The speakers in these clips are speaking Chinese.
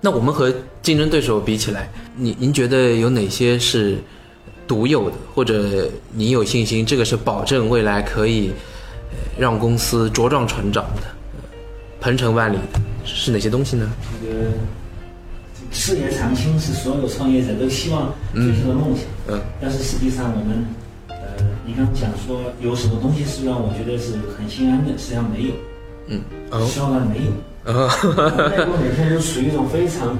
那我们和竞争对手比起来，您您觉得有哪些是独有的，或者您有信心这个是保证未来可以呃让公司茁壮成长的，呃鹏程万里的，是哪些东西呢？这个事业长青是所有创业者都希望追求的梦想。嗯但是实际上我们，呃，你刚讲说有什么东西是让我觉得是很心安的，实际上没有，嗯哦实际上没有。啊内部每天都处于一种非常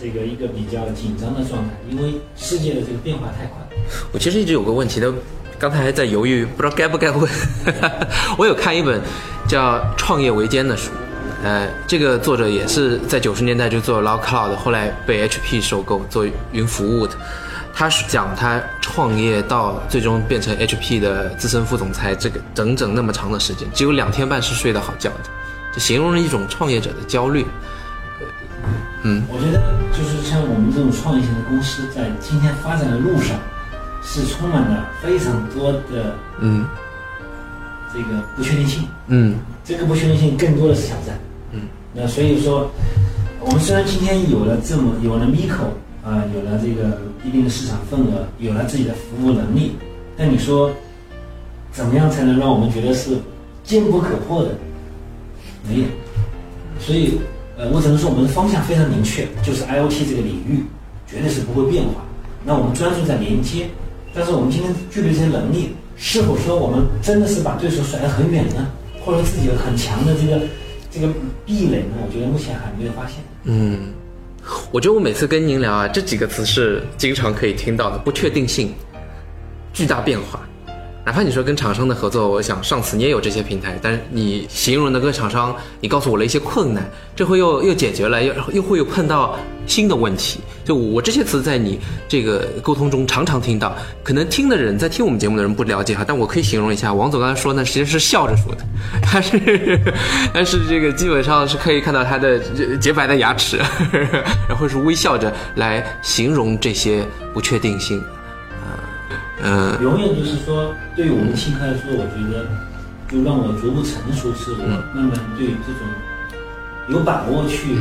这个一个比较紧张的状态，因为世界的这个变化太快。我其实一直有个问题的，刚才还在犹豫，不知道该不该问。我有看一本叫《创业维艰》的书，呃，这个作者也是在九十年代就做 Log Cloud，后来被 HP 收购做云服务的。他是讲他创业到最终变成 HP 的资深副总裁，这个整整那么长的时间，只有两天半是睡得好觉的，这形容了一种创业者的焦虑。嗯我觉得就是像我们这种创业型的公司，在今天发展的路上，是充满了非常多的嗯这个不确定性。嗯这个不确定性更多的是挑战。嗯，那所以说，我们虽然今天有了这么有了 Miko 啊、有了这个一定的市场份额，有了自己的服务能力，但你说怎么样才能让我们觉得是坚不可破的？没有。所以，呃，我只能说我们的方向非常明确，就是 IoT 这个领域绝对是不会变化。那我们专注在连接，但是我们今天具备这些能力，是否说我们真的是把对手甩得很远呢？或者自己有很强的这个这个壁垒呢？我觉得目前还没有发现。嗯，我觉得我每次跟您聊啊，这几个词是经常可以听到的：不确定性、巨大变化。哪怕你说跟厂商的合作，我想上次你也有这些平台，但是你形容的跟厂商，你告诉我了一些困难，这会又又解决了，又又会有碰到新的问题。就我这些词在你这个沟通中常常听到，可能听的人在听我们节目的人不了解哈，但我可以形容一下，王总刚才说呢，其实是笑着说的，他是，但是这个基本上是可以看到他的洁白的牙齿，然后是微笑着来形容这些不确定性。嗯、永远就是说，对于我们新科来说，我觉得就让我逐步成熟，是我慢慢对这种有把握去、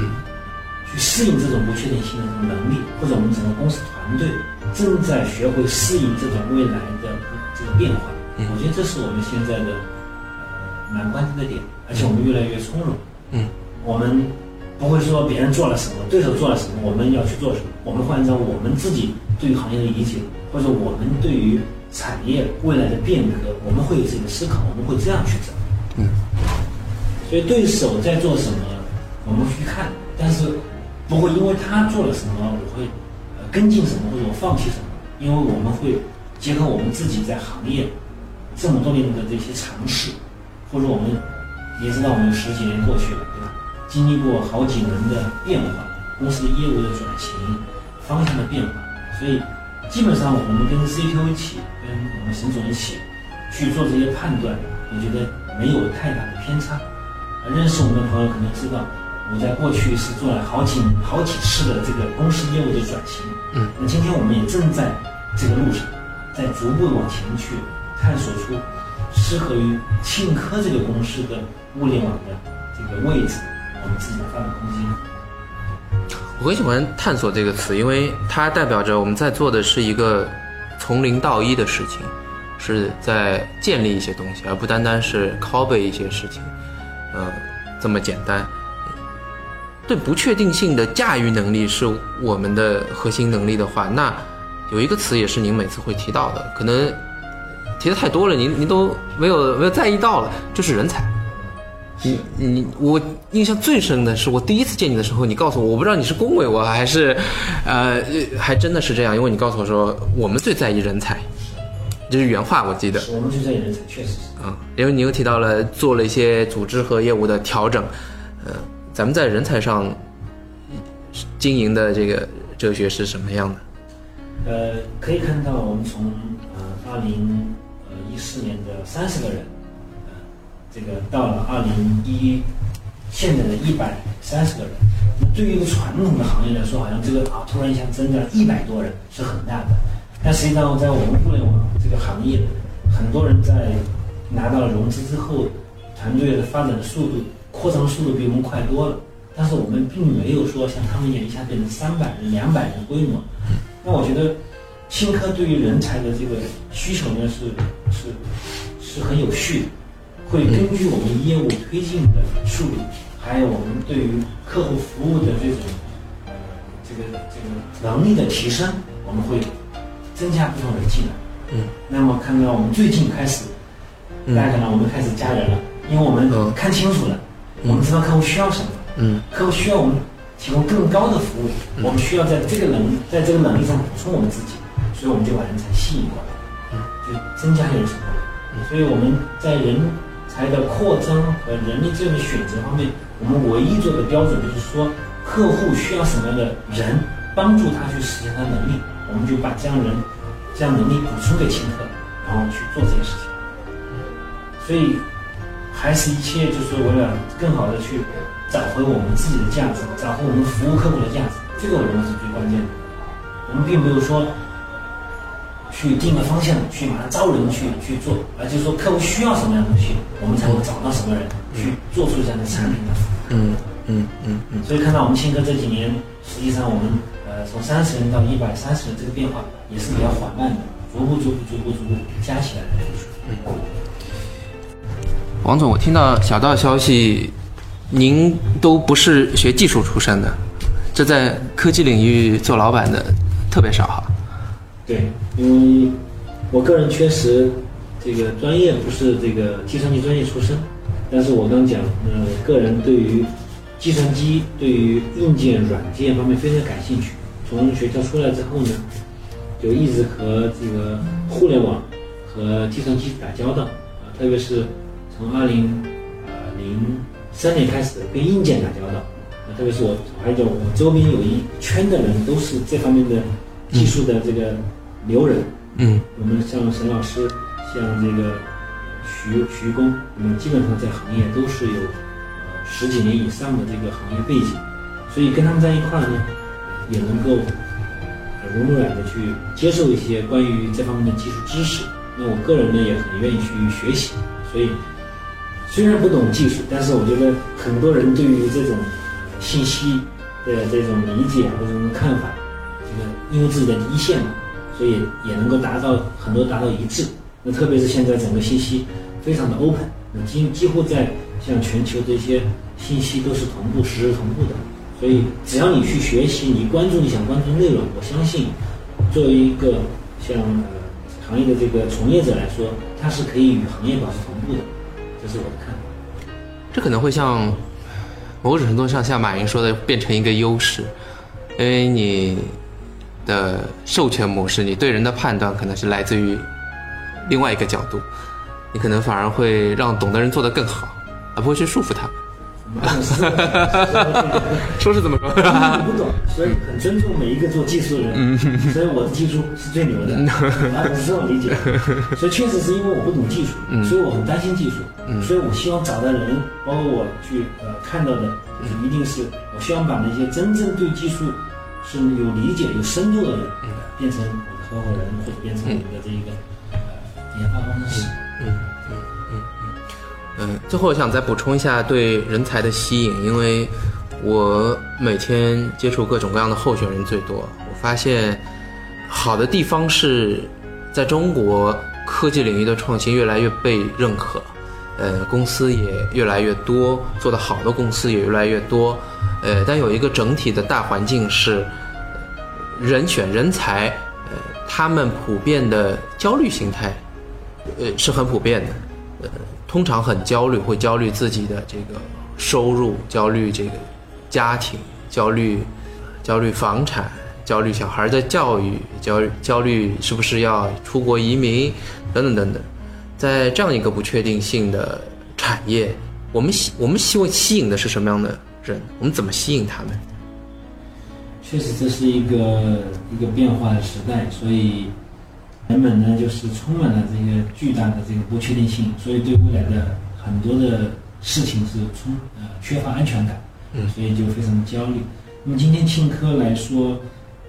去适应这种不确定性的这种能力，或者我们整个公司团队正在学会适应这种未来的这个变化。我觉得这是我们现在的呃蛮关键的点，而且我们越来越从容。嗯，我们不会说别人做了什么，对手做了什么，我们要去做什么，我们会按照我们自己对于行业的理解，或者我们对于产业未来的变革，我们会有自己的思考，我们会这样去走。嗯，所以对手在做什么，我们去看，但是不会因为他做了什么，我会呃跟进什么或者我放弃什么，因为我们会结合我们自己在行业这么多年的这些尝试，或者我们也知道我们有十几年过去了，对吧？经历过好几轮的变化，公司的业务的转型，方向的变化，所以基本上我们跟 CTO 一起，跟我们沈总一起去做这些判断，我觉得没有太大的偏差。呃认识我们的朋友可能知道，我在过去是做了好几好几次的这个公司业务的转型。嗯，那今天我们也正在这个路上，在逐步往前去探索出适合于庆科这个公司的物联网的这个位置，我们自己的发展空间。我很喜欢“探索”这个词，因为它代表着我们在做的是一个从零到一的事情，是在建立一些东西，而不单单是拷贝一些事情，呃，这么简单。对不确定性的驾驭能力是我们的核心能力的话，那有一个词也是您每次会提到的，可能提的太多了，您您都没有没有在意到了，就是人才。你你我印象最深的是我第一次见你的时候，你告诉我，我不知道你是恭维我还是，呃，还真的是这样，因为你告诉我说我们最在意人才，这是原话，我记得。我们最在意人才，确实是。啊、因为你又提到了做了一些组织和业务的调整，呃，咱们在人才上经营的这个哲学是什么样的？呃，可以看到我们从呃二零呃一四年的三十个人，呃，这个到了二零一现在的一百三十个人。那对于一个传统的行业来说，好像这个啊突然一下增加一百多人是很大的，但实际上在我们互联网这个行业，很多人在拿到了融资之后，团队的发展的速度、扩张速度比我们快多了。但是我们并没有说像他们一样一下变成三百人、两百人规模。那我觉得青科对于人才的这个需求呢是是是很有序的，会根据我们业务推进的速度，还有我们对于客户服务的这种呃这个这个能力的提升，我们会增加不同的技能。嗯，那么看到我们最近开始，嗯大家看到我们开始加人了，因为我们嗯看清楚了，我们知道客户需要什么，嗯客户需要我们提供更高的服务，嗯我们需要在这个能在这个能力上补充我们自己，所以我们就把人才吸引过来，嗯就增加人手。所以我们在人才的扩张和人力资源的选择方面，我们唯一做的标准就是说，客户需要什么样的人，帮助他去实现他的能力，我们就把这样人、这样能力补充给青客，然后去做这件事情。所以，还是一切就是为了更好的去找回我们自己的价值，找回我们服务客户的价值，这个我认为是最关键的。我们并没有说去定个方向，去马上招人去去做，而就是说客户需要什么样的东西，我们才会找到什么人去做出这样的产品来。嗯嗯嗯嗯所以看到我们青科这几年，实际上我们呃从三十人到一百三十人这个变化也是比较缓慢的，逐步逐步逐步逐步加起来的。王总，我听到小道消息，您都不是学技术出身的，这在科技领域做老板的特别少哈。对，因为我个人确实这个专业不是这个计算机专业出身，但是我刚讲，呃，个人对于计算机、对于硬件、软件方面非常感兴趣。从学校出来之后呢，就一直和这个互联网和计算机打交道啊，特别是从二零呃零三年开始跟硬件打交道，特别是我还有我周边有一圈的人都是这方面的技术的这个牛人，嗯我们像沈老师，像这个徐徐工，我们基本上在行业都是有呃十几年以上的这个行业背景，所以跟他们在一块儿呢，也能够耳濡目染的去接受一些关于这方面的技术知识。那我个人呢也很愿意去学习，所以虽然不懂技术，但是我觉得很多人对于这种呃信息的这种理解或者这种看法，个因为自己的一线嘛，所以也能够达到很多达到一致。那特别是现在整个信息非常的 open，那几几乎在像全球这些信息都是同步实时同步的，所以只要你去学习，你关注你想关注的内容，我相信作为一个像行业的这个从业者来说，它是可以与行业保持同步的，这是我的看法。这可能会像某种程度上像马云说的，变成一个优势，因为你的授权模式，你对人的判断可能是来自于另外一个角度，你可能反而会让懂的人做得更好，而不会去束缚他们。说是这么说，我不懂，所以很尊重每一个做技术的人，所以我的技术是最牛的，啊，我是这么理解。所以确实是因为我不懂技术，所以我很担心技术，所以我希望找的人，包括我去呃看到的，就是一定是我希望把那些真正对技术是有理解、有深度的人，变成我的合伙人，或者变成我们的这一个呃研发工程师。嗯，最后我想再补充一下对人才的吸引，因为我每天接触各种各样的候选人最多，我发现好的地方是在中国科技领域的创新越来越被认可，呃，公司也越来越多，做得好的公司也越来越多，呃，但有一个整体的大环境是人选人才，呃，他们普遍的焦虑心态，呃，是很普遍的，呃，通常很焦虑，会焦虑自己的这个收入，焦虑这个家庭，焦虑焦虑房产，焦虑小孩的教育，焦虑焦虑是不是要出国移民，等等等等，在这样一个不确定性的产业，我们希我们希望吸引的是什么样的人？我们怎么吸引他们？确实，这是一个一个变化的时代，所以人们呢就是充满了这个巨大的这个不确定性，所以对未来的很多的事情是充呃缺乏安全感，嗯所以就非常焦虑。那么今天青科来说，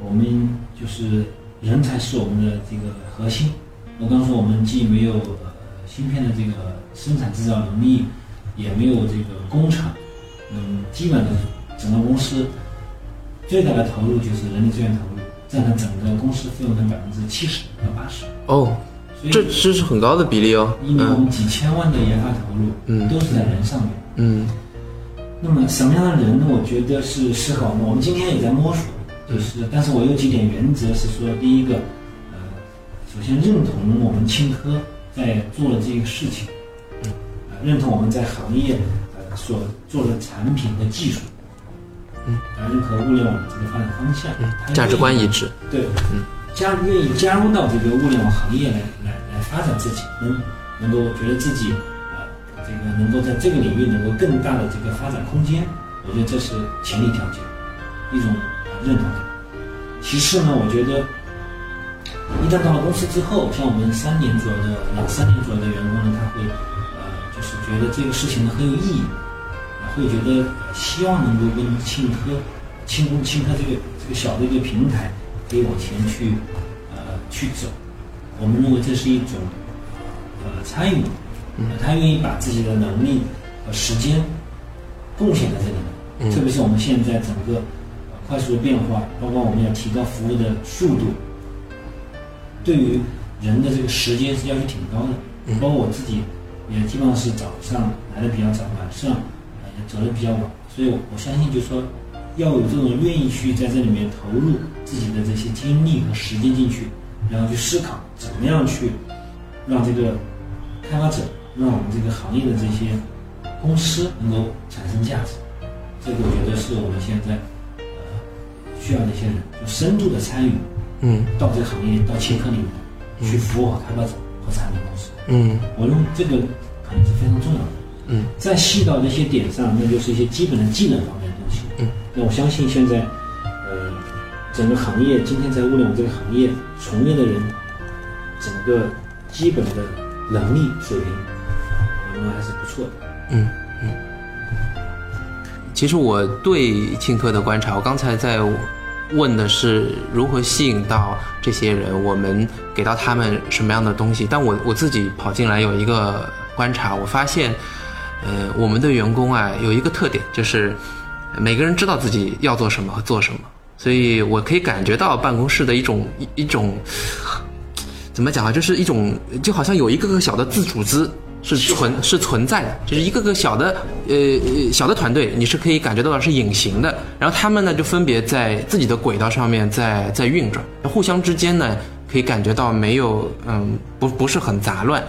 我们就是人才是我们的这个核心。我刚说我们既没有呃芯片的这个生产制造能力，也没有这个工厂，嗯，基本的整个公司最大的投入就是人力资源投入，占了整个公司费用的百分之七十到八十。哦，这这是很高的比例哦。一年我嗯们几千万的研发投入，嗯都是在人上面。嗯那么什么样的人呢？我觉得是适合我们。我们今天也在摸索，就是，但是我有几点原则是说，第一个，呃，首先认同我们青科在做的这个事情，嗯呃，认同我们在行业呃所做的产品和技术，嗯，呃，认可物联网的这个发展方向，嗯价值观一致。对，嗯加愿意加入到这个物联网行业来来来发展自己，能能够觉得自己呃这个能够在这个领域能够更大的这个发展空间，我觉得这是前提条件，一种呃认同感。其次呢，我觉得一旦到了公司之后，像我们三年左右的两三年左右的员工呢，他会觉得这个事情呢很有意义，呃会觉得呃希望能够跟庆科、庆功、庆科这个这个小的一个平台可以往前去呃去走。我们认为这是一种呃参与，呃他愿意把自己的能力和时间贡献在这里面。嗯特别是我们现在整个呃快速的变化，包括我们要提高服务的速度，对于人的这个时间是要求挺高的。嗯包括我自己也基本上是早上来的比较早，晚上呃走的比较晚，所以我我相信就是说要有这种愿意去在这里面投入自己的这些精力和时间进去，然后去思考怎么样去让这个开发者，让我们这个行业的这些公司能够产生价值。这个我觉得是我们现在呃需要的一些人，就深度的参与嗯到这个行业，到切科里面去服务好开发者和产品公司。嗯我认为这个可能是非常重要的。嗯再细到那些点上，那就是一些基本的技能方面的东西。嗯，那我相信现在，呃，整个行业今天在物联网这个行业从业的人，整个基本的能力水平，我认为还是不错的。嗯嗯。其实我对庆科的观察，我刚才在问的是如何吸引到这些人，我们给到他们什么样的东西。但我我自己跑进来有一个观察，我发现，呃，我们的员工啊有一个特点，就是每个人知道自己要做什么和做什么，所以我可以感觉到办公室的一种一一种怎么讲啊，就是一种就好像有一个个小的自主资是存是存在的，就是一个个小的呃呃小的团队，你是可以感觉到是隐形的，然后他们呢就分别在自己的轨道上面在在运转，互相之间呢可以感觉到没有嗯不不是很杂乱。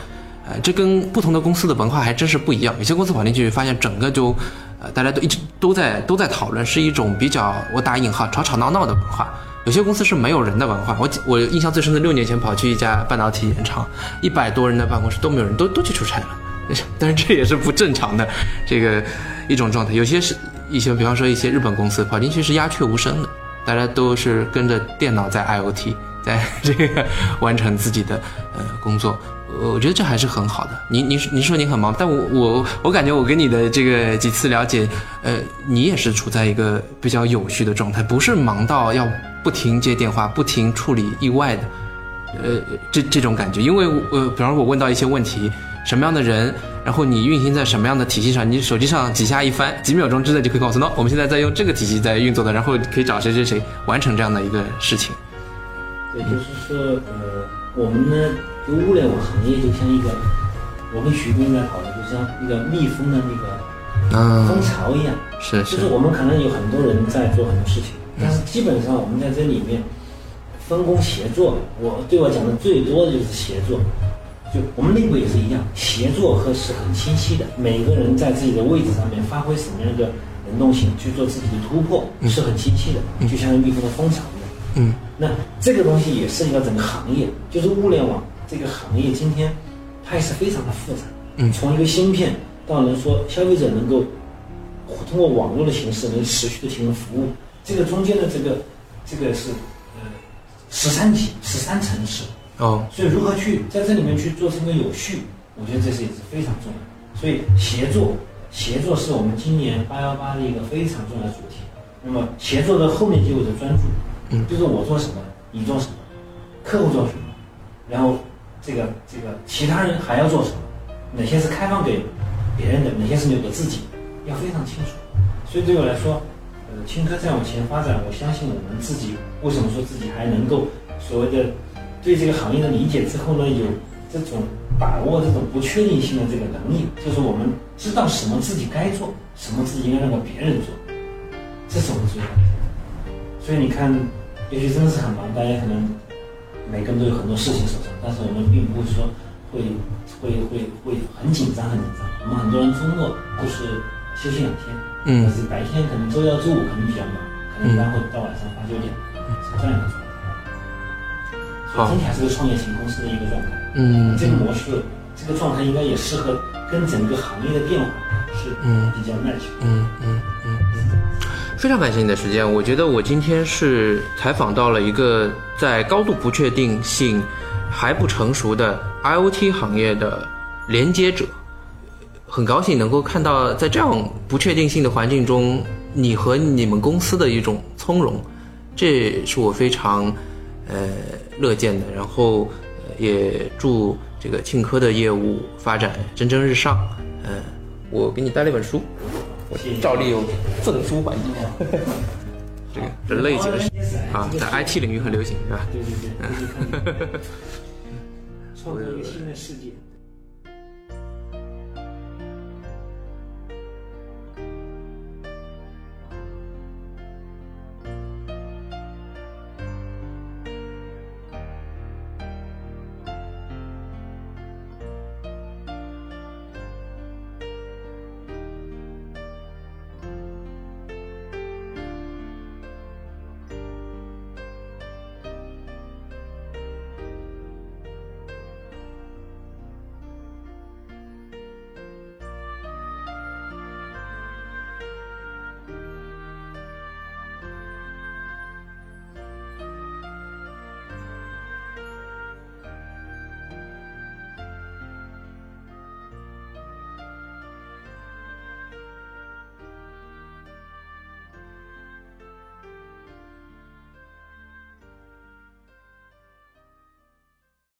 呃，这跟不同的公司的文化还真是不一样。有些公司跑进去，发现整个就，呃，大家都一直都在都在讨论，是一种比较我打引号吵吵闹闹的文化。有些公司是没有人的文化。我我印象最深的，六年前跑去一家半导体延长，一百多人的办公室都没有人，都都去出差了。但是这也是不正常的这个一种状态。有些是一些，比方说一些日本公司跑进去是鸦雀无声的，大家都是跟着电脑在 IOT，在这个完成自己的呃工作。我觉得这还是很好的。您您您说您很忙，但我我我感觉我跟你的这个几次了解，呃，你也是处在一个比较有序的状态，不是忙到要不停接电话、不停处理意外的，呃，这这种感觉。因为呃，比方说我问到一些问题，什么样的人，然后你运行在什么样的体系上，你手机上几下一翻，几秒钟之内就可以告诉我，我们现在在用这个体系在运作的，然后可以找谁谁谁完成这样的一个事情。对，就是说，呃，我们呢，就物联网行业就像一个，我跟徐工在讨论，就像一个蜜蜂的那个嗯，蜂巢一样。是就是是我们可能有很多人在做很多事情，但是基本上我们在这里面分工协作。我对我讲的最多的就是协作，就我们内部也是一样，协作和是很清晰的。每个人在自己的位置上面发挥什么样的能动性，去做自己的突破，是很清晰的，就像蜜蜂的蜂巢。嗯那这个东西也涉及到整个行业，就是物联网这个行业，今天它也是非常的复杂。嗯从一个芯片到能说消费者能够通过网络的形式能持续的提供服务，这个中间的这个这个是呃十三级、十三层次，哦所以如何去在这里面去做这个有序，我觉得这是也是非常重要的。所以协作，协作是我们今年八幺八的一个非常重要的主题。那么协作的后面就有着专注，嗯就是我做什么，你做什么，客户做什么，然后这个这个其他人还要做什么，哪些是开放给别人的，哪些是留给自己，要非常清楚。所以对我来说，呃，青科再往前发展，我相信我们自己为什么说自己还能够所谓的对这个行业的理解之后呢，有这种把握这种不确定性的这个能力，就是我们知道什么自己该做，什么自己应该让给别人做，这是我们最要的。所以你看，也许真的是很忙，大家可能每个人都有很多事情手上，但是我们并不会说会会会会很紧张很紧张。我们很多人周末都是休息两天，嗯但是白天可能周一到周五可能比较忙，可能一般会到晚上八九点，是这样一个状态。所以好整体还是个创业型公司的一个状态。嗯这个模式，这个状态应该也适合跟整个行业的变化是嗯比较 match 的。嗯嗯嗯，非常感谢你的时间。我觉得我今天是采访到了一个在高度不确定性还不成熟的 IoT 行业的连接者，很高兴能够看到在这样不确定性的环境中，你和你们公司的一种从容，这是我非常呃乐见的。然后、也祝这个庆科的业务发展蒸蒸日上。嗯、我给你带了一本书，照例有赠书环节。这个人类解释啊，在 IT 领域很流行，是吧？对对对，创造一个新的世界。